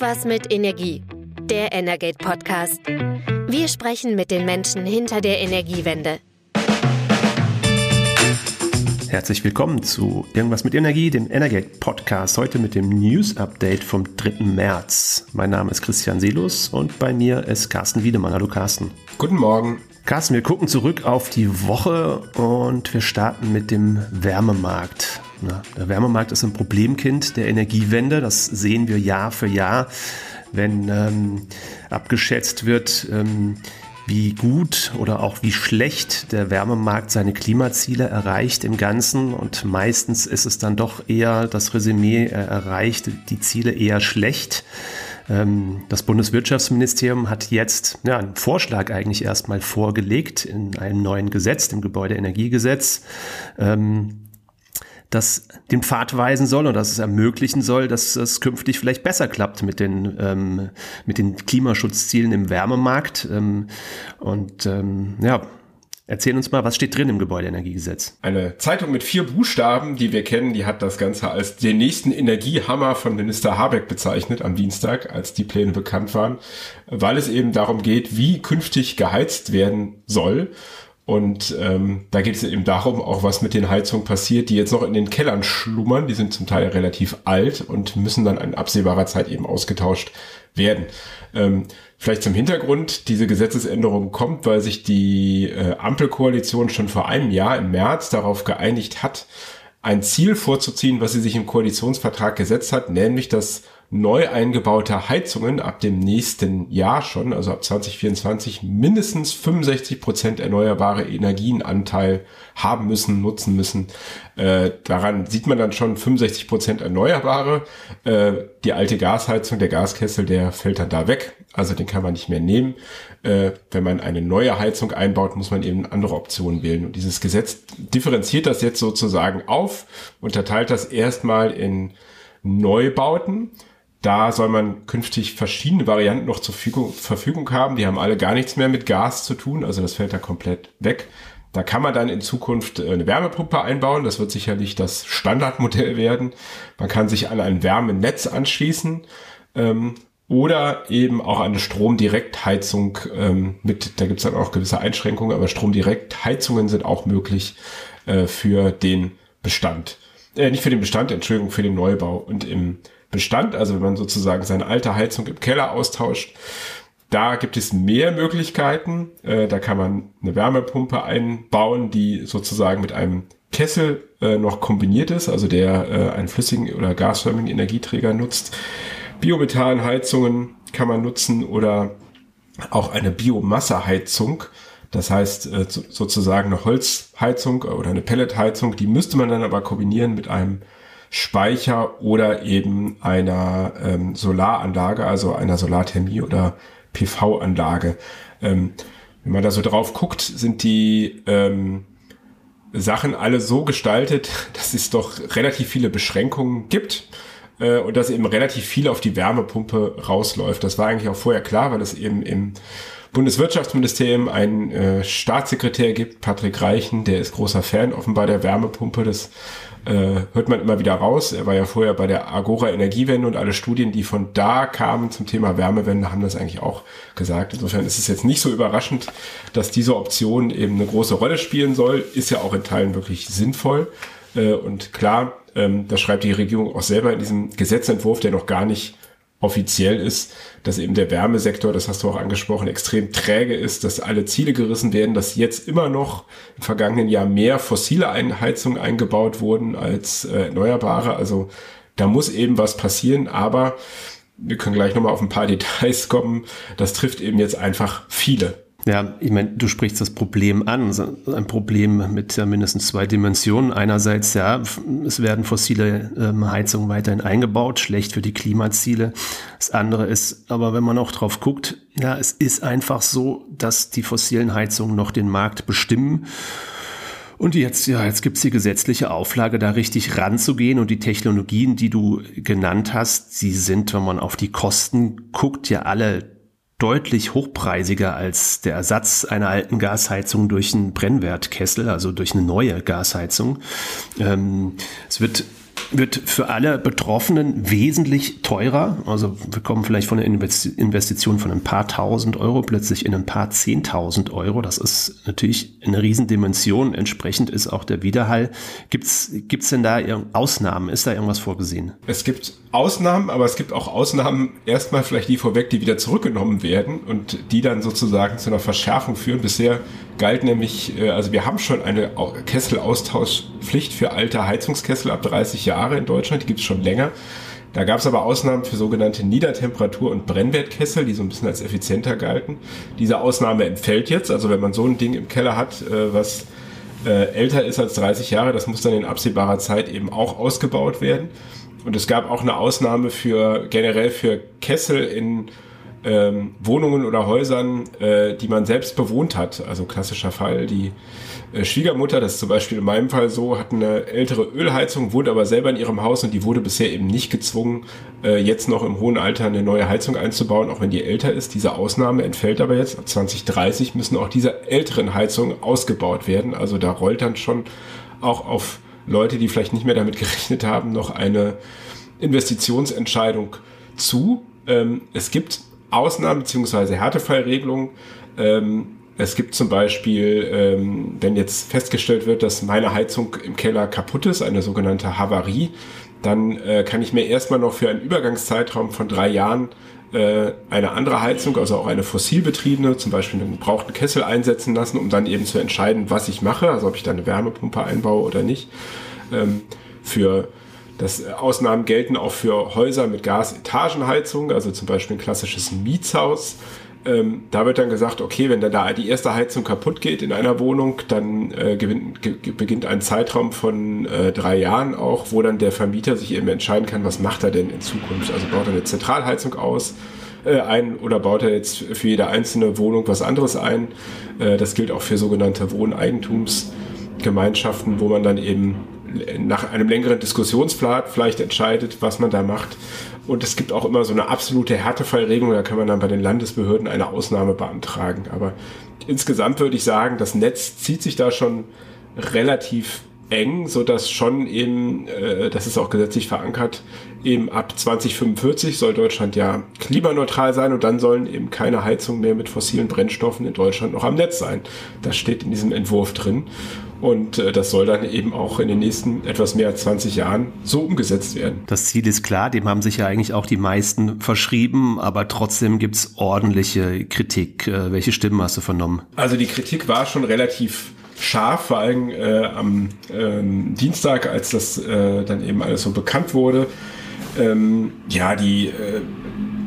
Irgendwas mit Energie. Der Energate Podcast. Wir sprechen mit den Menschen hinter der Energiewende. Herzlich willkommen zu Irgendwas mit Energie, dem Energate Podcast. Heute mit dem News Update vom 3. März. Mein Name ist Christian Selus und bei mir ist Carsten Wiedemann. Hallo Carsten. Guten Morgen. Carsten, wir gucken zurück auf die Woche und wir starten mit dem Wärmemarkt. Na, der Wärmemarkt ist ein Problemkind der Energiewende. Das sehen wir Jahr für Jahr, wenn ähm, abgeschätzt wird, ähm, wie gut oder auch wie schlecht der Wärmemarkt seine Klimaziele erreicht im Ganzen. Und meistens ist es dann doch eher das Resümee, er erreicht die Ziele eher schlecht. Ähm, das Bundeswirtschaftsministerium hat jetzt ja, einen Vorschlag eigentlich erstmal vorgelegt in einem neuen Gesetz, dem Gebäudeenergiegesetz. Ähm, das den Pfad weisen soll und das es ermöglichen soll, dass es künftig vielleicht besser klappt mit den, ähm, mit den Klimaschutzzielen im Wärmemarkt. Ähm, und ähm, ja, Erzähl uns mal, was steht drin im Gebäudeenergiegesetz? Eine Zeitung mit vier Buchstaben, die wir kennen, die hat das Ganze als den nächsten Energiehammer von Minister Habeck bezeichnet am Dienstag, als die Pläne bekannt waren, weil es eben darum geht, wie künftig geheizt werden soll. Und ähm, da geht es eben darum, auch was mit den Heizungen passiert, die jetzt noch in den Kellern schlummern. Die sind zum Teil relativ alt und müssen dann in absehbarer Zeit eben ausgetauscht werden. Ähm, vielleicht zum Hintergrund, diese Gesetzesänderung kommt, weil sich die äh, Ampelkoalition schon vor einem Jahr im März darauf geeinigt hat, ein Ziel vorzuziehen, was sie sich im Koalitionsvertrag gesetzt hat, nämlich dass neu eingebaute Heizungen ab dem nächsten Jahr schon, also ab 2024, mindestens 65 Prozent erneuerbare Energienanteil haben müssen, nutzen müssen. Äh, daran sieht man dann schon 65 Prozent erneuerbare. Äh, die alte Gasheizung, der Gaskessel, der fällt dann da weg. Also den kann man nicht mehr nehmen. Äh, wenn man eine neue Heizung einbaut, muss man eben andere Optionen wählen. Und dieses Gesetz differenziert das jetzt sozusagen auf, unterteilt das erstmal in Neubauten da soll man künftig verschiedene Varianten noch zur Verfügung haben. Die haben alle gar nichts mehr mit Gas zu tun, also das fällt da komplett weg. Da kann man dann in Zukunft äh, eine Wärmepumpe einbauen. Das wird sicherlich das Standardmodell werden. Man kann sich an ein Wärmenetz anschließen ähm, oder eben auch eine Stromdirektheizung ähm, mit, da gibt's dann auch gewisse Einschränkungen, aber Stromdirektheizungen sind auch möglich äh, für den Bestand. Äh, nicht für den Bestand, Entschuldigung, für den Neubau. Und im Bestand, also wenn man sozusagen seine alte Heizung im Keller austauscht, da gibt es mehr Möglichkeiten. Äh, da kann man eine Wärmepumpe einbauen, die sozusagen mit einem Kessel äh, noch kombiniert ist, also der äh, einen flüssigen oder gasförmigen Energieträger nutzt. Biomethanheizungen kann man nutzen oder auch eine Biomasseheizung. Das heißt sozusagen eine Holzheizung oder eine Pelletheizung, die müsste man dann aber kombinieren mit einem Speicher oder eben einer ähm, Solaranlage, also einer Solarthermie oder PV-Anlage. Ähm, wenn man da so drauf guckt, sind die ähm, Sachen alle so gestaltet, dass es doch relativ viele Beschränkungen gibt äh, und dass eben relativ viel auf die Wärmepumpe rausläuft. Das war eigentlich auch vorher klar, weil es eben im Bundeswirtschaftsministerium einen äh, Staatssekretär gibt, Patrick Reichen, der ist großer Fan offenbar der Wärmepumpe. Das äh, hört man immer wieder raus. Er war ja vorher bei der Agora Energiewende und alle Studien, die von da kamen zum Thema Wärmewende, haben das eigentlich auch gesagt. Insofern ist es jetzt nicht so überraschend, dass diese Option eben eine große Rolle spielen soll. Ist ja auch in Teilen wirklich sinnvoll. Äh, und klar, ähm, das schreibt die Regierung auch selber in diesem Gesetzentwurf, der noch gar nicht offiziell ist, dass eben der Wärmesektor, das hast du auch angesprochen, extrem träge ist, dass alle Ziele gerissen werden, dass jetzt immer noch im vergangenen Jahr mehr fossile Einheizungen eingebaut wurden als äh, erneuerbare. Also da muss eben was passieren, aber wir können gleich nochmal auf ein paar Details kommen. Das trifft eben jetzt einfach viele. Ja, ich meine, du sprichst das Problem an, ein Problem mit ja mindestens zwei Dimensionen. Einerseits, ja, es werden fossile ähm, Heizungen weiterhin eingebaut, schlecht für die Klimaziele. Das andere ist, aber wenn man auch drauf guckt, ja, es ist einfach so, dass die fossilen Heizungen noch den Markt bestimmen. Und jetzt, ja, jetzt gibt's die gesetzliche Auflage, da richtig ranzugehen. Und die Technologien, die du genannt hast, die sind, wenn man auf die Kosten guckt, ja alle deutlich hochpreisiger als der Ersatz einer alten Gasheizung durch einen Brennwertkessel, also durch eine neue Gasheizung. Ähm, es wird wird für alle Betroffenen wesentlich teurer. Also wir kommen vielleicht von einer Investition von ein paar tausend Euro plötzlich in ein paar zehntausend Euro. Das ist natürlich eine Riesendimension. Entsprechend ist auch der Widerhall. Gibt es denn da Ausnahmen? Ist da irgendwas vorgesehen? Es gibt Ausnahmen, aber es gibt auch Ausnahmen, erstmal vielleicht die vorweg, die wieder zurückgenommen werden und die dann sozusagen zu einer Verschärfung führen. Bisher galt nämlich, äh, also wir haben schon eine Kesselaustauschpflicht für alte Heizungskessel ab 30 Jahre in Deutschland, die gibt es schon länger. Da gab es aber Ausnahmen für sogenannte Niedertemperatur- und Brennwertkessel, die so ein bisschen als effizienter galten. Diese Ausnahme entfällt jetzt. Also wenn man so ein Ding im Keller hat, äh, was äh, älter ist als 30 Jahre, das muss dann in absehbarer Zeit eben auch ausgebaut werden. Und es gab auch eine Ausnahme für generell für Kessel in ähm, Wohnungen oder Häusern, äh, die man selbst bewohnt hat. Also klassischer Fall, die äh, Schwiegermutter, das ist zum Beispiel in meinem Fall so, hat eine ältere Ölheizung, wohnt aber selber in ihrem Haus und die wurde bisher eben nicht gezwungen, äh, jetzt noch im hohen Alter eine neue Heizung einzubauen, auch wenn die älter ist. Diese Ausnahme entfällt aber jetzt. Ab 2030 müssen auch diese älteren Heizungen ausgebaut werden. Also da rollt dann schon auch auf Leute, die vielleicht nicht mehr damit gerechnet haben, noch eine Investitionsentscheidung zu. Ähm, es gibt Ausnahmen bzw. Härtefallregelungen. Ähm, es gibt zum Beispiel, ähm, wenn jetzt festgestellt wird, dass meine Heizung im Keller kaputt ist, eine sogenannte Havarie, dann äh, kann ich mir erstmal noch für einen Übergangszeitraum von drei Jahren äh, eine andere Heizung, also auch eine fossilbetriebene, zum Beispiel einen gebrauchten Kessel einsetzen lassen, um dann eben zu entscheiden, was ich mache, also ob ich da eine Wärmepumpe einbaue oder nicht. Ähm, für das äh, Ausnahmen gelten auch für Häuser mit Gas-Etagenheizung, also zum Beispiel ein klassisches Mietshaus. Ähm, da wird dann gesagt, okay, wenn dann da die erste Heizung kaputt geht in einer Wohnung, dann äh, gewinnt, ge beginnt ein Zeitraum von äh, drei Jahren auch, wo dann der Vermieter sich eben entscheiden kann, was macht er denn in Zukunft. Also baut er eine Zentralheizung aus, äh, ein oder baut er jetzt für jede einzelne Wohnung was anderes ein. Äh, das gilt auch für sogenannte Wohneigentumsgemeinschaften, wo man dann eben nach einem längeren Diskussionspfad vielleicht entscheidet, was man da macht. Und es gibt auch immer so eine absolute Härtefallregelung, da kann man dann bei den Landesbehörden eine Ausnahme beantragen. Aber insgesamt würde ich sagen, das Netz zieht sich da schon relativ eng, so dass schon eben, äh, das ist auch gesetzlich verankert, eben ab 2045 soll Deutschland ja klimaneutral sein und dann sollen eben keine Heizungen mehr mit fossilen Brennstoffen in Deutschland noch am Netz sein. Das steht in diesem Entwurf drin. Und äh, das soll dann eben auch in den nächsten etwas mehr als 20 Jahren so umgesetzt werden. Das Ziel ist klar, dem haben sich ja eigentlich auch die meisten verschrieben, aber trotzdem gibt es ordentliche Kritik. Äh, welche Stimmen hast du vernommen? Also die Kritik war schon relativ scharf, vor allem äh, am ähm, Dienstag, als das äh, dann eben alles so bekannt wurde. Ähm, ja, die, äh,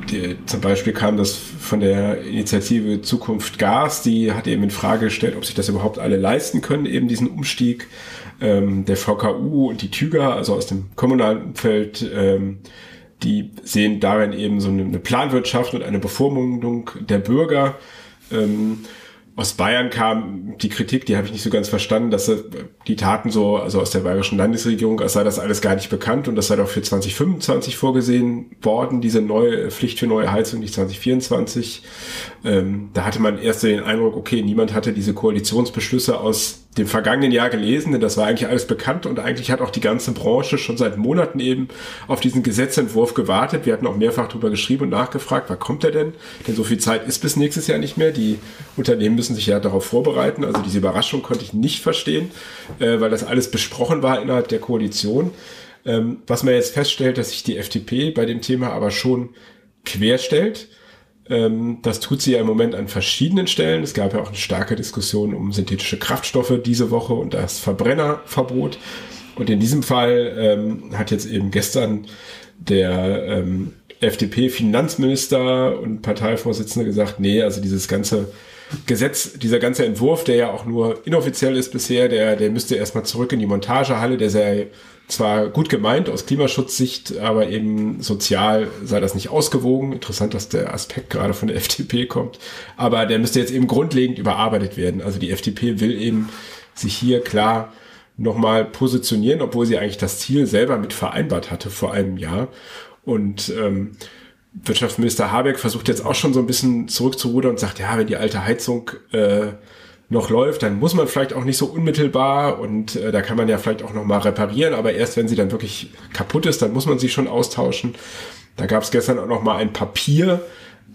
die, zum Beispiel kam das von der Initiative Zukunft Gas, die hat eben in Frage gestellt, ob sich das überhaupt alle leisten können, eben diesen Umstieg. Ähm, der VKU und die Tüger, also aus dem kommunalen Umfeld, ähm, die sehen darin eben so eine Planwirtschaft und eine Bevormundung der Bürger. Ähm, aus Bayern kam die Kritik, die habe ich nicht so ganz verstanden, dass die Taten so, also aus der bayerischen Landesregierung, als sei das alles gar nicht bekannt und das sei doch für 2025 vorgesehen worden, diese neue Pflicht für neue Heizung, nicht 2024. Ähm, da hatte man erst den Eindruck, okay, niemand hatte diese Koalitionsbeschlüsse aus dem vergangenen Jahr gelesen, denn das war eigentlich alles bekannt und eigentlich hat auch die ganze Branche schon seit Monaten eben auf diesen Gesetzentwurf gewartet. Wir hatten auch mehrfach darüber geschrieben und nachgefragt, wann kommt er denn? Denn so viel Zeit ist bis nächstes Jahr nicht mehr. Die Unternehmen müssen sich ja darauf vorbereiten. Also diese Überraschung konnte ich nicht verstehen, äh, weil das alles besprochen war innerhalb der Koalition. Ähm, was man jetzt feststellt, dass sich die FDP bei dem Thema aber schon querstellt. Ähm, das tut sie ja im Moment an verschiedenen Stellen. Es gab ja auch eine starke Diskussion um synthetische Kraftstoffe diese Woche und das Verbrennerverbot. Und in diesem Fall ähm, hat jetzt eben gestern der ähm, FDP-Finanzminister und Parteivorsitzende gesagt, nee, also dieses ganze Gesetz, dieser ganze Entwurf, der ja auch nur inoffiziell ist bisher, der, der müsste erstmal zurück in die Montagehalle, der sei zwar gut gemeint aus Klimaschutzsicht, aber eben sozial sei das nicht ausgewogen. Interessant, dass der Aspekt gerade von der FDP kommt. Aber der müsste jetzt eben grundlegend überarbeitet werden. Also die FDP will eben sich hier klar nochmal positionieren, obwohl sie eigentlich das Ziel selber mit vereinbart hatte vor einem Jahr. Und ähm, Wirtschaftsminister Habeck versucht jetzt auch schon so ein bisschen zurückzurudern und sagt, ja, wenn die alte Heizung äh, noch läuft, dann muss man vielleicht auch nicht so unmittelbar und äh, da kann man ja vielleicht auch noch mal reparieren, aber erst wenn sie dann wirklich kaputt ist, dann muss man sie schon austauschen. Da gab es gestern auch noch mal ein Papier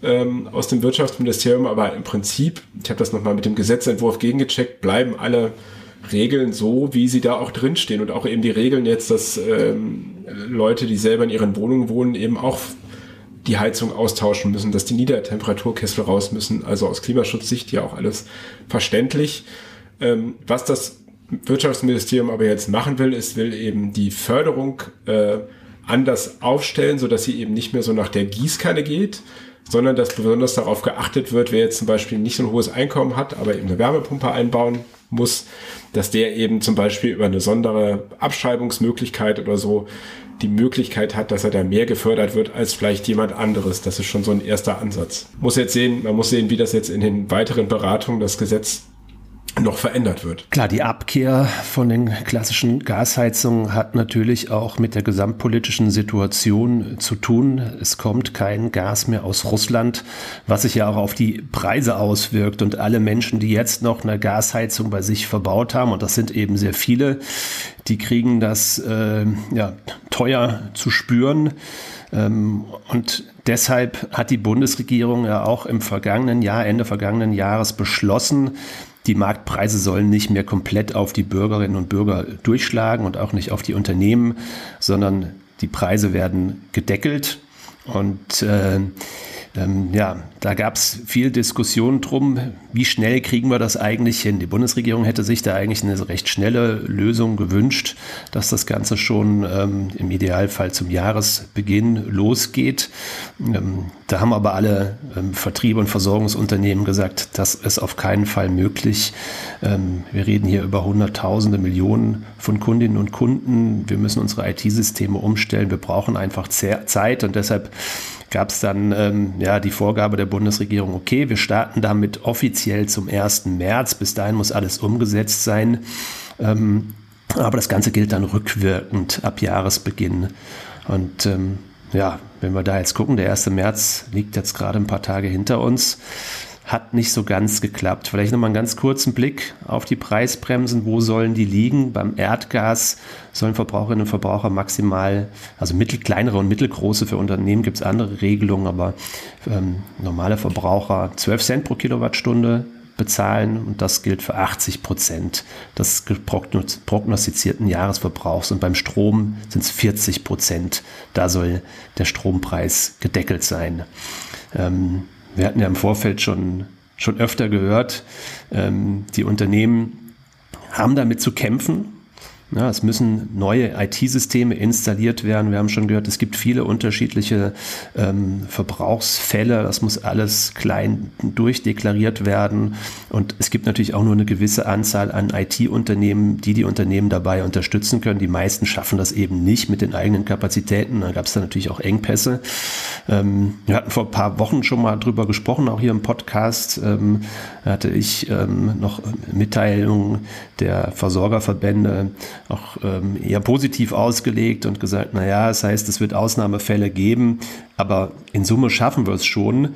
ähm, aus dem Wirtschaftsministerium, aber im Prinzip, ich habe das noch mal mit dem Gesetzentwurf gegengecheckt, bleiben alle Regeln so, wie sie da auch drinstehen und auch eben die Regeln jetzt, dass ähm, Leute, die selber in ihren Wohnungen wohnen, eben auch die Heizung austauschen müssen, dass die Niedertemperaturkessel raus müssen. Also aus Klimaschutzsicht ja auch alles verständlich. Ähm, was das Wirtschaftsministerium aber jetzt machen will, ist, will eben die Förderung äh, anders aufstellen, so dass sie eben nicht mehr so nach der Gießkanne geht, sondern dass besonders darauf geachtet wird, wer jetzt zum Beispiel nicht so ein hohes Einkommen hat, aber eben eine Wärmepumpe einbauen muss, dass der eben zum Beispiel über eine sondere Abschreibungsmöglichkeit oder so die Möglichkeit hat, dass er da mehr gefördert wird als vielleicht jemand anderes. Das ist schon so ein erster Ansatz. Muss jetzt sehen, man muss sehen, wie das jetzt in den weiteren Beratungen das Gesetz noch verändert wird. Klar, die Abkehr von den klassischen Gasheizungen hat natürlich auch mit der gesamtpolitischen Situation zu tun. Es kommt kein Gas mehr aus Russland, was sich ja auch auf die Preise auswirkt. Und alle Menschen, die jetzt noch eine Gasheizung bei sich verbaut haben, und das sind eben sehr viele, die kriegen das äh, ja, teuer zu spüren. Ähm, und deshalb hat die Bundesregierung ja auch im vergangenen Jahr, Ende vergangenen Jahres beschlossen, die Marktpreise sollen nicht mehr komplett auf die Bürgerinnen und Bürger durchschlagen und auch nicht auf die Unternehmen, sondern die Preise werden gedeckelt. Und äh, ähm, ja, da gab es viel Diskussion drum, wie schnell kriegen wir das eigentlich hin. Die Bundesregierung hätte sich da eigentlich eine recht schnelle Lösung gewünscht, dass das Ganze schon ähm, im Idealfall zum Jahresbeginn losgeht. Ähm, da haben aber alle ähm, Vertriebe und Versorgungsunternehmen gesagt, das ist auf keinen Fall möglich. Ähm, wir reden hier über Hunderttausende, Millionen von Kundinnen und Kunden. Wir müssen unsere IT-Systeme umstellen. Wir brauchen einfach Zeit und deshalb gab es dann ähm, ja die Vorgabe der Bundesregierung, okay, wir starten damit offiziell zum 1. März. Bis dahin muss alles umgesetzt sein. Ähm, aber das Ganze gilt dann rückwirkend ab Jahresbeginn. Und ähm, ja, wenn wir da jetzt gucken, der 1. März liegt jetzt gerade ein paar Tage hinter uns hat nicht so ganz geklappt. Vielleicht nochmal einen ganz kurzen Blick auf die Preisbremsen. Wo sollen die liegen? Beim Erdgas sollen Verbraucherinnen und Verbraucher maximal, also mittel, kleinere und mittelgroße, für Unternehmen gibt es andere Regelungen, aber ähm, normale Verbraucher 12 Cent pro Kilowattstunde bezahlen und das gilt für 80 Prozent des prognostizierten Jahresverbrauchs und beim Strom sind es 40 Prozent. Da soll der Strompreis gedeckelt sein. Ähm, wir hatten ja im Vorfeld schon, schon öfter gehört, ähm, die Unternehmen haben damit zu kämpfen, ja, es müssen neue IT-Systeme installiert werden. Wir haben schon gehört, es gibt viele unterschiedliche ähm, Verbrauchsfälle. Das muss alles klein durchdeklariert werden. Und es gibt natürlich auch nur eine gewisse Anzahl an IT-Unternehmen, die die Unternehmen dabei unterstützen können. Die meisten schaffen das eben nicht mit den eigenen Kapazitäten. Da gab es dann natürlich auch Engpässe. Ähm, wir hatten vor ein paar Wochen schon mal drüber gesprochen, auch hier im Podcast. Ähm, hatte ich ähm, noch Mitteilungen der Versorgerverbände auch ähm, eher positiv ausgelegt und gesagt, naja, das heißt, es wird Ausnahmefälle geben, aber in Summe schaffen wir es schon.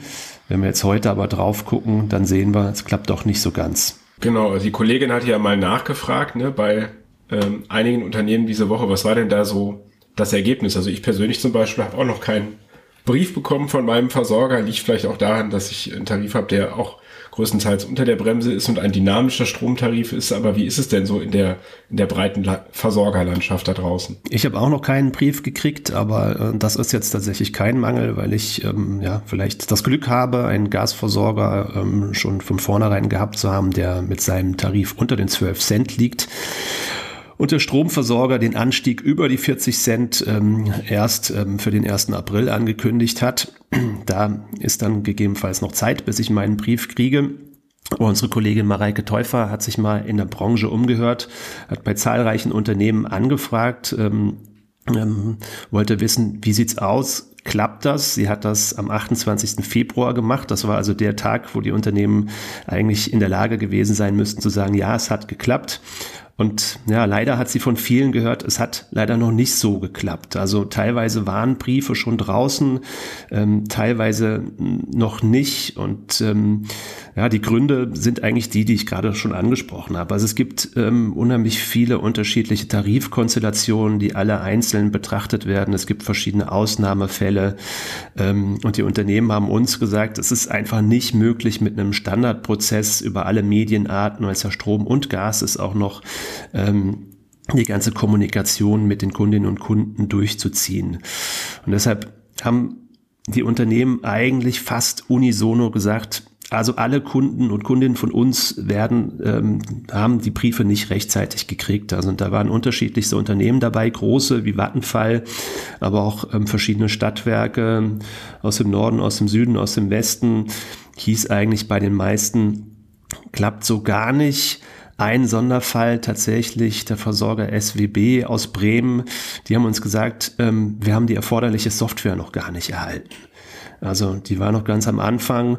Wenn wir jetzt heute aber drauf gucken, dann sehen wir, es klappt doch nicht so ganz. Genau, also die Kollegin hat ja mal nachgefragt, ne, bei ähm, einigen Unternehmen diese Woche, was war denn da so das Ergebnis? Also ich persönlich zum Beispiel habe auch noch keinen Brief bekommen von meinem Versorger, liegt vielleicht auch daran, dass ich einen Tarif habe, der auch größtenteils unter der Bremse ist und ein dynamischer Stromtarif ist. Aber wie ist es denn so in der, in der breiten La Versorgerlandschaft da draußen? Ich habe auch noch keinen Brief gekriegt, aber äh, das ist jetzt tatsächlich kein Mangel, weil ich ähm, ja vielleicht das Glück habe, einen Gasversorger ähm, schon von vornherein gehabt zu haben, der mit seinem Tarif unter den 12 Cent liegt und der Stromversorger den Anstieg über die 40 Cent ähm, erst ähm, für den 1. April angekündigt hat. Da ist dann gegebenenfalls noch Zeit, bis ich meinen Brief kriege. Unsere Kollegin Mareike Täufer hat sich mal in der Branche umgehört, hat bei zahlreichen Unternehmen angefragt, ähm, ähm, wollte wissen, wie sieht's aus? Klappt das? Sie hat das am 28. Februar gemacht. Das war also der Tag, wo die Unternehmen eigentlich in der Lage gewesen sein müssten zu sagen, ja, es hat geklappt. Und ja, leider hat sie von vielen gehört, es hat leider noch nicht so geklappt. Also teilweise waren Briefe schon draußen, ähm, teilweise noch nicht. Und ähm, ja, die Gründe sind eigentlich die, die ich gerade schon angesprochen habe. Also es gibt ähm, unheimlich viele unterschiedliche Tarifkonstellationen, die alle einzeln betrachtet werden. Es gibt verschiedene Ausnahmefälle. Ähm, und die Unternehmen haben uns gesagt, es ist einfach nicht möglich mit einem Standardprozess über alle Medienarten, weil es ja Strom und Gas ist auch noch ähm, die ganze Kommunikation mit den Kundinnen und Kunden durchzuziehen. Und deshalb haben die Unternehmen eigentlich fast unisono gesagt, also alle Kunden und Kundinnen von uns werden, ähm, haben die Briefe nicht rechtzeitig gekriegt. Also da waren unterschiedlichste Unternehmen dabei, große wie Vattenfall, aber auch ähm, verschiedene Stadtwerke aus dem Norden, aus dem Süden, aus dem Westen. Hieß eigentlich bei den meisten, klappt so gar nicht. Ein Sonderfall tatsächlich der Versorger SWB aus Bremen. Die haben uns gesagt, ähm, wir haben die erforderliche Software noch gar nicht erhalten. Also die war noch ganz am Anfang.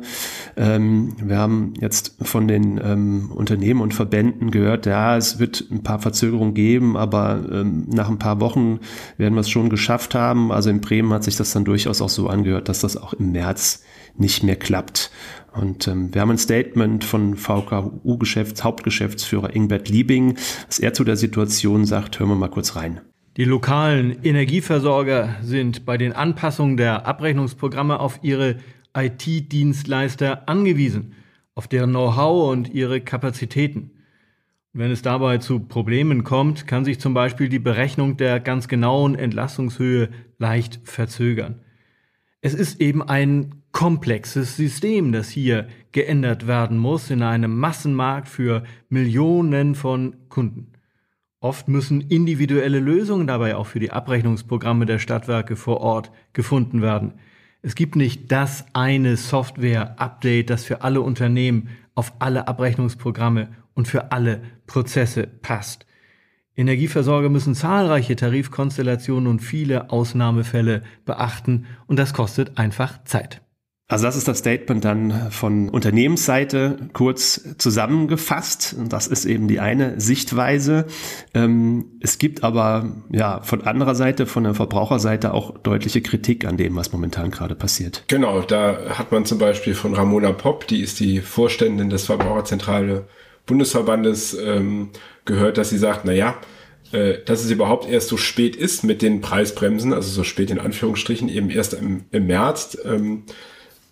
Ähm, wir haben jetzt von den ähm, Unternehmen und Verbänden gehört, ja, es wird ein paar Verzögerungen geben, aber ähm, nach ein paar Wochen werden wir es schon geschafft haben. Also in Bremen hat sich das dann durchaus auch so angehört, dass das auch im März nicht mehr klappt. Und ähm, wir haben ein Statement von VKU-Geschäfts, Hauptgeschäftsführer Ingbert Liebing, was er zu der Situation sagt. Hören wir mal kurz rein. Die lokalen Energieversorger sind bei den Anpassungen der Abrechnungsprogramme auf ihre IT-Dienstleister angewiesen, auf deren Know-how und ihre Kapazitäten. Wenn es dabei zu Problemen kommt, kann sich zum Beispiel die Berechnung der ganz genauen Entlastungshöhe leicht verzögern. Es ist eben ein komplexes System, das hier geändert werden muss in einem Massenmarkt für Millionen von Kunden. Oft müssen individuelle Lösungen dabei auch für die Abrechnungsprogramme der Stadtwerke vor Ort gefunden werden. Es gibt nicht das eine Software-Update, das für alle Unternehmen auf alle Abrechnungsprogramme und für alle Prozesse passt. Energieversorger müssen zahlreiche Tarifkonstellationen und viele Ausnahmefälle beachten und das kostet einfach Zeit. Also das ist das Statement dann von Unternehmensseite kurz zusammengefasst. Das ist eben die eine Sichtweise. Ähm, es gibt aber ja von anderer Seite, von der Verbraucherseite auch deutliche Kritik an dem, was momentan gerade passiert. Genau, da hat man zum Beispiel von Ramona Popp, die ist die Vorständin des Verbraucherzentrale Bundesverbandes, ähm, gehört, dass sie sagt, na ja, äh, dass es überhaupt erst so spät ist mit den Preisbremsen, also so spät in Anführungsstrichen, eben erst im, im März. Ähm,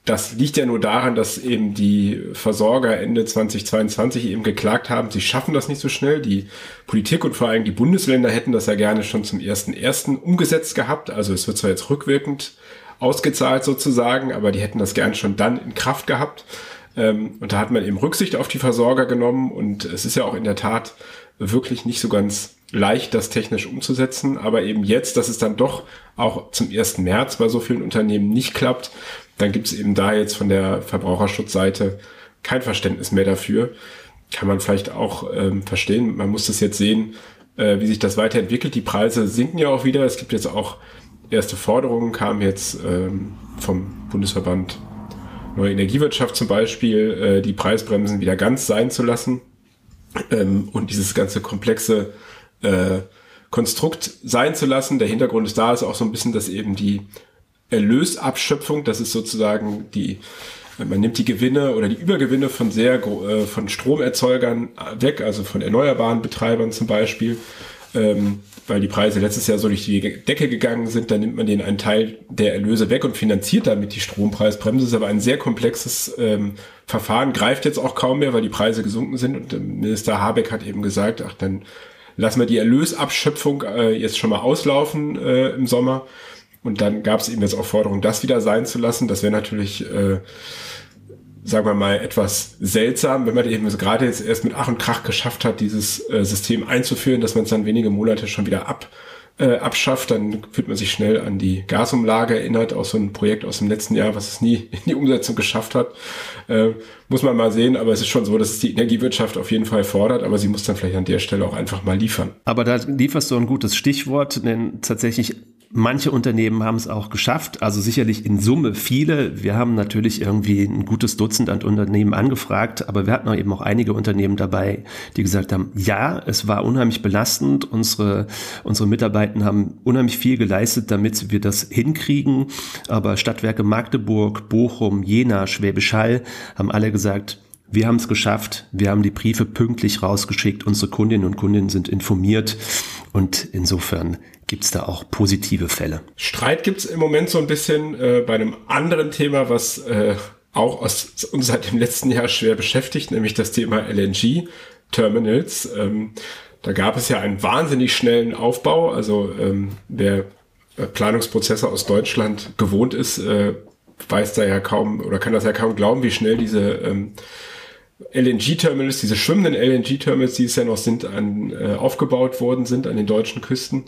das liegt ja nur daran, dass eben die Versorger Ende 2022 eben geklagt haben, sie schaffen das nicht so schnell. Die Politik und vor allem die Bundesländer hätten das ja gerne schon zum 1.1. umgesetzt gehabt. Also es wird zwar jetzt rückwirkend ausgezahlt sozusagen, aber die hätten das gern schon dann in Kraft gehabt. Ähm, und da hat man eben Rücksicht auf die Versorger genommen und es ist ja auch in der Tat wirklich nicht so ganz leicht, das technisch umzusetzen. Aber eben jetzt, dass es dann doch auch zum 1. März bei so vielen Unternehmen nicht klappt, dann gibt es eben da jetzt von der Verbraucherschutzseite kein Verständnis mehr dafür. Kann man vielleicht auch ähm, verstehen. Man muss das jetzt sehen, äh, wie sich das weiterentwickelt. Die Preise sinken ja auch wieder. Es gibt jetzt auch erste Forderungen, kamen jetzt ähm, vom Bundesverband Neue Energiewirtschaft zum Beispiel, äh, die Preisbremsen wieder ganz sein zu lassen ähm, und dieses ganze komplexe äh, Konstrukt sein zu lassen. Der Hintergrund ist da, ist auch so ein bisschen, dass eben die Erlösabschöpfung, das ist sozusagen die, man nimmt die Gewinne oder die Übergewinne von sehr äh, von Stromerzeugern weg, also von erneuerbaren Betreibern zum Beispiel, ähm, weil die Preise letztes Jahr so durch die Decke gegangen sind, dann nimmt man denen einen Teil der Erlöse weg und finanziert damit die Strompreisbremse. Das ist aber ein sehr komplexes ähm, Verfahren, greift jetzt auch kaum mehr, weil die Preise gesunken sind. Und Minister Habeck hat eben gesagt, ach, dann lassen wir die Erlösabschöpfung äh, jetzt schon mal auslaufen äh, im Sommer und dann gab es eben jetzt auch Forderungen, das wieder sein zu lassen. Das wäre natürlich, äh, sagen wir mal, etwas seltsam, wenn man eben gerade jetzt erst mit Ach und Krach geschafft hat, dieses äh, System einzuführen, dass man es dann wenige Monate schon wieder ab äh, abschafft, dann fühlt man sich schnell an die Gasumlage erinnert, aus so einem Projekt aus dem letzten Jahr, was es nie in die Umsetzung geschafft hat. Äh, muss man mal sehen, aber es ist schon so, dass es die Energiewirtschaft auf jeden Fall fordert, aber sie muss dann vielleicht an der Stelle auch einfach mal liefern. Aber da lieferst du ein gutes Stichwort, denn tatsächlich Manche Unternehmen haben es auch geschafft, also sicherlich in Summe viele. Wir haben natürlich irgendwie ein gutes Dutzend an Unternehmen angefragt, aber wir hatten auch eben auch einige Unternehmen dabei, die gesagt haben, ja, es war unheimlich belastend. Unsere, unsere Mitarbeiter haben unheimlich viel geleistet, damit wir das hinkriegen. Aber Stadtwerke Magdeburg, Bochum, Jena, Schwäbisch Hall haben alle gesagt, wir haben es geschafft, wir haben die Briefe pünktlich rausgeschickt, unsere Kundinnen und Kunden sind informiert und insofern gibt es da auch positive Fälle. Streit gibt es im Moment so ein bisschen äh, bei einem anderen Thema, was äh, auch aus, uns seit dem letzten Jahr schwer beschäftigt, nämlich das Thema LNG-Terminals. Ähm, da gab es ja einen wahnsinnig schnellen Aufbau. Also ähm, wer äh, Planungsprozesse aus Deutschland gewohnt ist, äh, weiß da ja kaum oder kann das ja kaum glauben, wie schnell diese ähm, LNG-Terminals, diese schwimmenden LNG-Terminals, die es ja noch sind, an, äh, aufgebaut worden sind an den deutschen Küsten.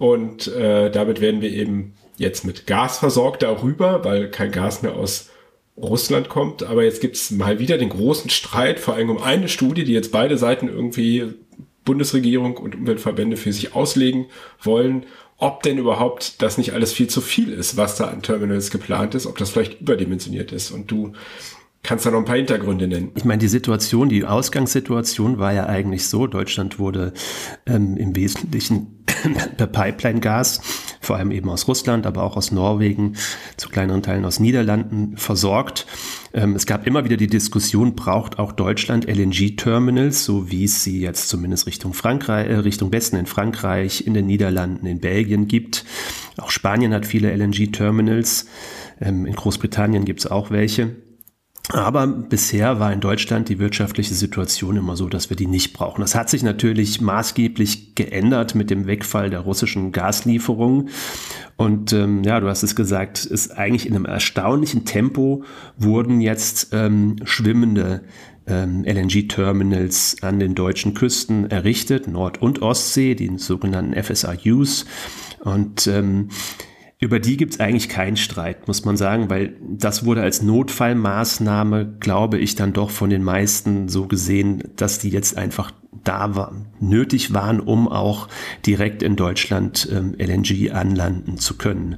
Und äh, damit werden wir eben jetzt mit Gas versorgt darüber, weil kein Gas mehr aus Russland kommt. Aber jetzt gibt's mal wieder den großen Streit, vor allem um eine Studie, die jetzt beide Seiten irgendwie Bundesregierung und Umweltverbände für sich auslegen wollen, ob denn überhaupt das nicht alles viel zu viel ist, was da an Terminals geplant ist, ob das vielleicht überdimensioniert ist. Und du Kannst du noch ein paar Hintergründe nennen? Ich meine, die Situation, die Ausgangssituation war ja eigentlich so, Deutschland wurde ähm, im Wesentlichen per Pipeline-Gas, vor allem eben aus Russland, aber auch aus Norwegen, zu kleineren Teilen aus Niederlanden versorgt. Ähm, es gab immer wieder die Diskussion, braucht auch Deutschland LNG-Terminals, so wie es sie jetzt zumindest Richtung Frankreich, äh, Richtung Westen in Frankreich, in den Niederlanden, in Belgien gibt. Auch Spanien hat viele LNG-Terminals. Ähm, in Großbritannien gibt es auch welche. Aber bisher war in Deutschland die wirtschaftliche Situation immer so, dass wir die nicht brauchen. Das hat sich natürlich maßgeblich geändert mit dem Wegfall der russischen Gaslieferungen. Und ähm, ja, du hast es gesagt, ist eigentlich in einem erstaunlichen Tempo wurden jetzt ähm, schwimmende ähm, LNG-Terminals an den deutschen Küsten errichtet, Nord- und Ostsee, die sogenannten FSRUs. Und ähm, über die gibt es eigentlich keinen Streit, muss man sagen, weil das wurde als Notfallmaßnahme, glaube ich, dann doch von den meisten so gesehen, dass die jetzt einfach da war, nötig waren, um auch direkt in Deutschland ähm, LNG anlanden zu können.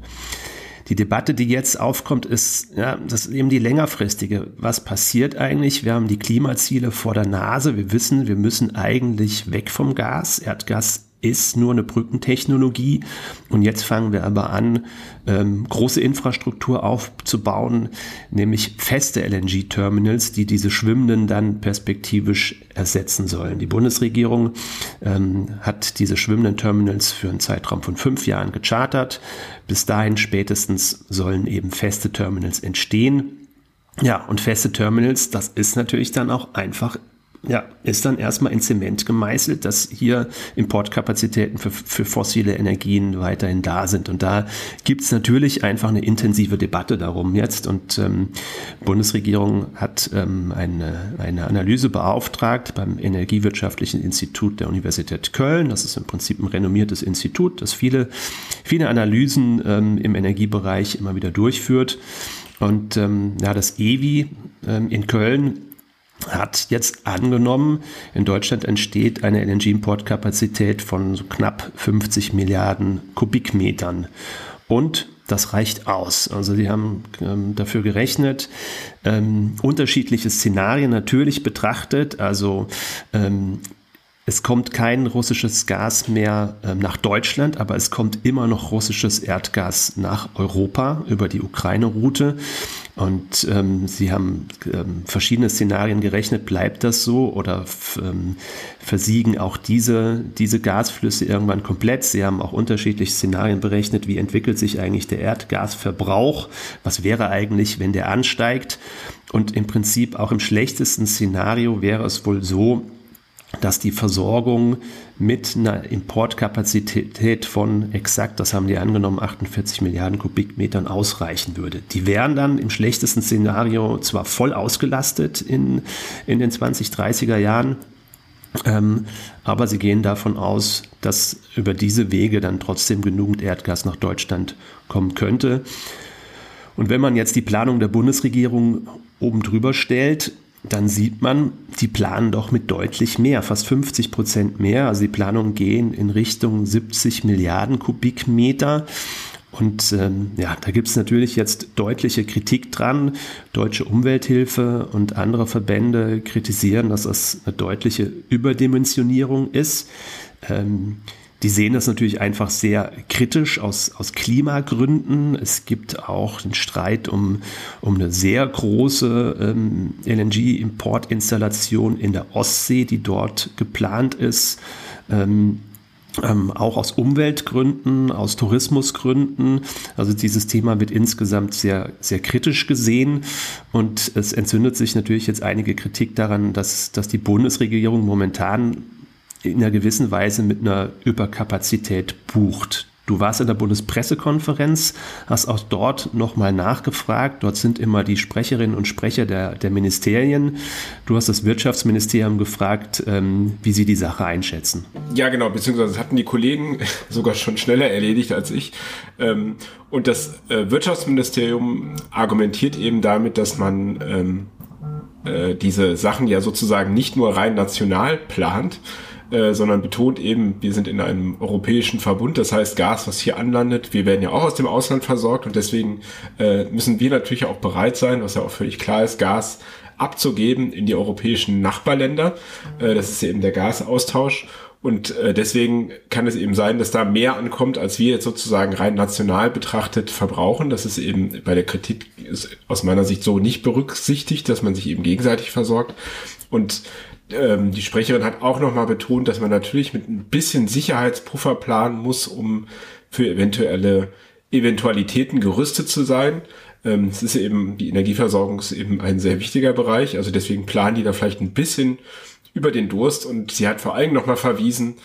Die Debatte, die jetzt aufkommt, ist, ja, das ist eben die längerfristige. Was passiert eigentlich? Wir haben die Klimaziele vor der Nase. Wir wissen, wir müssen eigentlich weg vom Gas. Erdgas ist nur eine Brückentechnologie. Und jetzt fangen wir aber an, ähm, große Infrastruktur aufzubauen, nämlich feste LNG-Terminals, die diese schwimmenden dann perspektivisch ersetzen sollen. Die Bundesregierung ähm, hat diese schwimmenden Terminals für einen Zeitraum von fünf Jahren gechartert. Bis dahin spätestens sollen eben feste Terminals entstehen. Ja, und feste Terminals, das ist natürlich dann auch einfach ja, ist dann erstmal in Zement gemeißelt, dass hier Importkapazitäten für, für fossile Energien weiterhin da sind. Und da gibt's natürlich einfach eine intensive Debatte darum jetzt. Und ähm, Bundesregierung hat ähm, eine, eine Analyse beauftragt beim Energiewirtschaftlichen Institut der Universität Köln. Das ist im Prinzip ein renommiertes Institut, das viele, viele Analysen ähm, im Energiebereich immer wieder durchführt. Und ähm, ja, das EWI ähm, in Köln hat jetzt angenommen, in Deutschland entsteht eine LNG-Importkapazität von so knapp 50 Milliarden Kubikmetern. Und das reicht aus. Also sie haben ähm, dafür gerechnet, ähm, unterschiedliche Szenarien natürlich betrachtet. Also ähm, es kommt kein russisches Gas mehr ähm, nach Deutschland, aber es kommt immer noch russisches Erdgas nach Europa über die Ukraine-Route. Und ähm, sie haben ähm, verschiedene Szenarien gerechnet. Bleibt das so oder ähm, versiegen auch diese, diese Gasflüsse irgendwann komplett? Sie haben auch unterschiedliche Szenarien berechnet. Wie entwickelt sich eigentlich der Erdgasverbrauch? Was wäre eigentlich, wenn der ansteigt? Und im Prinzip auch im schlechtesten Szenario wäre es wohl so, dass die Versorgung mit einer Importkapazität von exakt, das haben die angenommen, 48 Milliarden Kubikmetern ausreichen würde. Die wären dann im schlechtesten Szenario zwar voll ausgelastet in, in den 2030er Jahren, ähm, aber sie gehen davon aus, dass über diese Wege dann trotzdem genügend Erdgas nach Deutschland kommen könnte. Und wenn man jetzt die Planung der Bundesregierung oben drüber stellt, dann sieht man, die planen doch mit deutlich mehr, fast 50 Prozent mehr. Also die Planungen gehen in Richtung 70 Milliarden Kubikmeter. Und ähm, ja, da gibt es natürlich jetzt deutliche Kritik dran. Deutsche Umwelthilfe und andere Verbände kritisieren, dass das eine deutliche Überdimensionierung ist. Ähm, die sehen das natürlich einfach sehr kritisch aus, aus Klimagründen. Es gibt auch einen Streit um, um eine sehr große ähm, LNG-Importinstallation in der Ostsee, die dort geplant ist. Ähm, ähm, auch aus Umweltgründen, aus Tourismusgründen. Also dieses Thema wird insgesamt sehr, sehr kritisch gesehen und es entzündet sich natürlich jetzt einige Kritik daran, dass, dass die Bundesregierung momentan in einer gewissen Weise mit einer Überkapazität bucht. Du warst in der Bundespressekonferenz, hast auch dort nochmal nachgefragt. Dort sind immer die Sprecherinnen und Sprecher der, der Ministerien. Du hast das Wirtschaftsministerium gefragt, ähm, wie sie die Sache einschätzen. Ja, genau, beziehungsweise das hatten die Kollegen sogar schon schneller erledigt als ich. Ähm, und das äh, Wirtschaftsministerium argumentiert eben damit, dass man ähm, äh, diese Sachen ja sozusagen nicht nur rein national plant, äh, sondern betont eben, wir sind in einem europäischen Verbund, das heißt Gas, was hier anlandet, wir werden ja auch aus dem Ausland versorgt und deswegen äh, müssen wir natürlich auch bereit sein, was ja auch völlig klar ist, Gas abzugeben in die europäischen Nachbarländer. Äh, das ist eben der Gasaustausch. Und äh, deswegen kann es eben sein, dass da mehr ankommt, als wir jetzt sozusagen rein national betrachtet verbrauchen. Das ist eben bei der Kritik aus meiner Sicht so nicht berücksichtigt, dass man sich eben gegenseitig versorgt. Und ähm, die Sprecherin hat auch nochmal betont, dass man natürlich mit ein bisschen Sicherheitspuffer planen muss, um für eventuelle Eventualitäten gerüstet zu sein. Ähm, es ist eben, die Energieversorgung ist eben ein sehr wichtiger Bereich. Also deswegen planen die da vielleicht ein bisschen über den Durst. Und sie hat vor allem nochmal verwiesen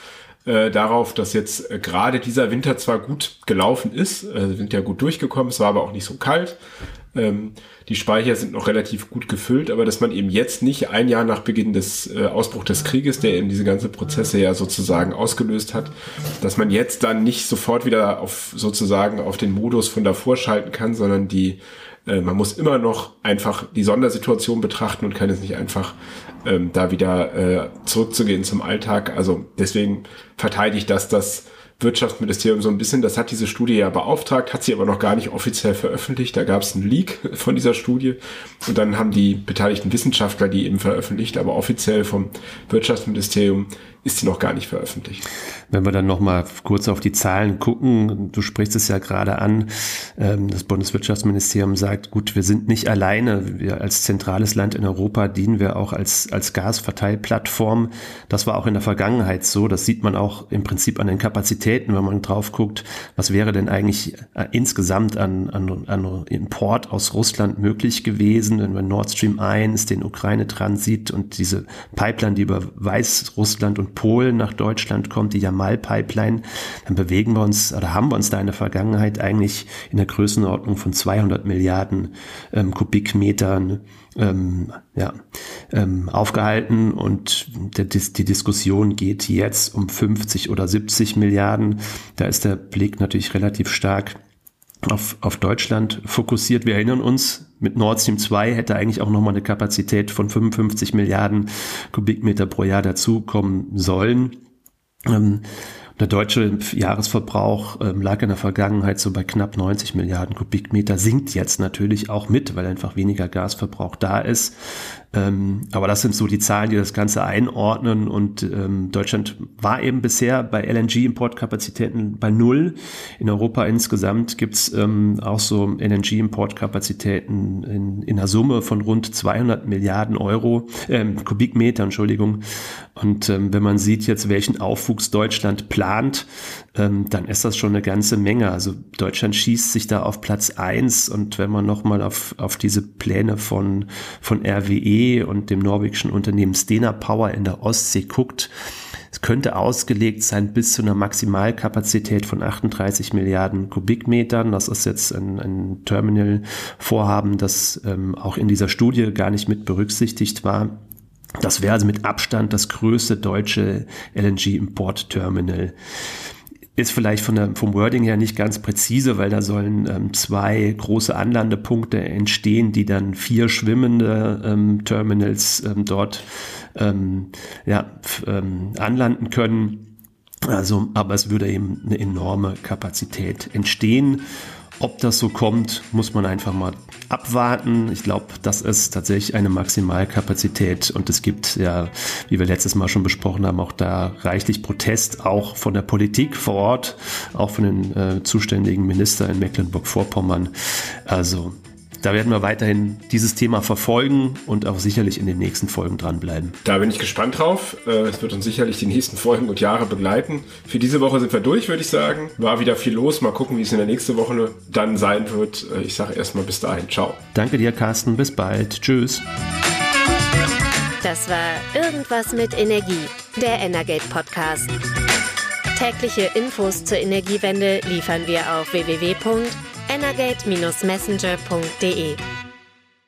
äh, darauf, dass jetzt äh, gerade dieser Winter zwar gut gelaufen ist, äh, sind ja gut durchgekommen, es war aber auch nicht so kalt. Ähm, die Speicher sind noch relativ gut gefüllt, aber dass man eben jetzt nicht ein Jahr nach Beginn des äh, Ausbruchs des Krieges, der eben diese ganze Prozesse ja sozusagen ausgelöst hat, dass man jetzt dann nicht sofort wieder auf sozusagen auf den Modus von davor schalten kann, sondern die äh, man muss immer noch einfach die Sondersituation betrachten und kann es nicht einfach ähm, da wieder äh, zurückzugehen zum Alltag. Also deswegen verteidigt das das Wirtschaftsministerium so ein bisschen, das hat diese Studie ja beauftragt, hat sie aber noch gar nicht offiziell veröffentlicht. Da gab es einen Leak von dieser Studie und dann haben die beteiligten Wissenschaftler die eben veröffentlicht, aber offiziell vom Wirtschaftsministerium ist sie noch gar nicht veröffentlicht. Wenn wir dann noch mal kurz auf die Zahlen gucken, du sprichst es ja gerade an, ähm, das Bundeswirtschaftsministerium sagt, gut, wir sind nicht alleine, wir als zentrales Land in Europa dienen wir auch als, als Gasverteilplattform. Das war auch in der Vergangenheit so, das sieht man auch im Prinzip an den Kapazitäten, wenn man drauf guckt, was wäre denn eigentlich äh, insgesamt an, an, an Import aus Russland möglich gewesen, wenn wir Nord Stream 1, den Ukraine-Transit und diese Pipeline, die über Weißrussland und Polen nach Deutschland kommt, die Jamal-Pipeline, dann bewegen wir uns oder haben wir uns da in der Vergangenheit eigentlich in der Größenordnung von 200 Milliarden ähm, Kubikmetern ähm, ja, ähm, aufgehalten und der, die Diskussion geht jetzt um 50 oder 70 Milliarden. Da ist der Blick natürlich relativ stark auf, auf Deutschland fokussiert. Wir erinnern uns, mit Nord Stream 2 hätte eigentlich auch nochmal eine Kapazität von 55 Milliarden Kubikmeter pro Jahr dazukommen sollen. Ähm, der deutsche Jahresverbrauch ähm, lag in der Vergangenheit so bei knapp 90 Milliarden Kubikmeter, sinkt jetzt natürlich auch mit, weil einfach weniger Gasverbrauch da ist. Ähm, aber das sind so die Zahlen, die das Ganze einordnen. Und ähm, Deutschland war eben bisher bei LNG-Importkapazitäten bei null. In Europa insgesamt gibt's ähm, auch so LNG-Importkapazitäten in, in einer Summe von rund 200 Milliarden Euro, ähm, Kubikmeter, Entschuldigung. Und ähm, wenn man sieht jetzt, welchen Aufwuchs Deutschland plant, ähm, dann ist das schon eine ganze Menge. Also Deutschland schießt sich da auf Platz eins und wenn man nochmal auf, auf diese Pläne von, von RWE und dem norwegischen Unternehmen Stena Power in der Ostsee guckt, es könnte ausgelegt sein bis zu einer Maximalkapazität von 38 Milliarden Kubikmetern. Das ist jetzt ein, ein Terminal-Vorhaben, das ähm, auch in dieser Studie gar nicht mit berücksichtigt war. Das wäre also mit Abstand das größte deutsche LNG-Import-Terminal ist vielleicht von der, vom Wording her nicht ganz präzise, weil da sollen ähm, zwei große Anlandepunkte entstehen, die dann vier schwimmende ähm, Terminals ähm, dort ähm, ja, ähm, anlanden können. Also, aber es würde eben eine enorme Kapazität entstehen. Ob das so kommt, muss man einfach mal abwarten. Ich glaube, das ist tatsächlich eine Maximalkapazität und es gibt ja, wie wir letztes Mal schon besprochen haben, auch da reichlich Protest, auch von der Politik vor Ort, auch von den äh, zuständigen Ministern in Mecklenburg-Vorpommern. Also da werden wir weiterhin dieses Thema verfolgen und auch sicherlich in den nächsten Folgen dranbleiben. Da bin ich gespannt drauf. Äh, es wird uns sicherlich die nächsten Folgen und Jahre begleiten. Für diese Woche sind wir durch, würde ich sagen. War wieder viel los. Mal gucken, wie es in der nächsten Woche dann sein wird. Äh, ich sage erstmal bis dahin. Ciao. Danke dir, Carsten. Bis bald. Tschüss. Das war Irgendwas mit Energie, der Energate Podcast. Tägliche Infos zur Energiewende liefern wir auf www energate-messenger.de.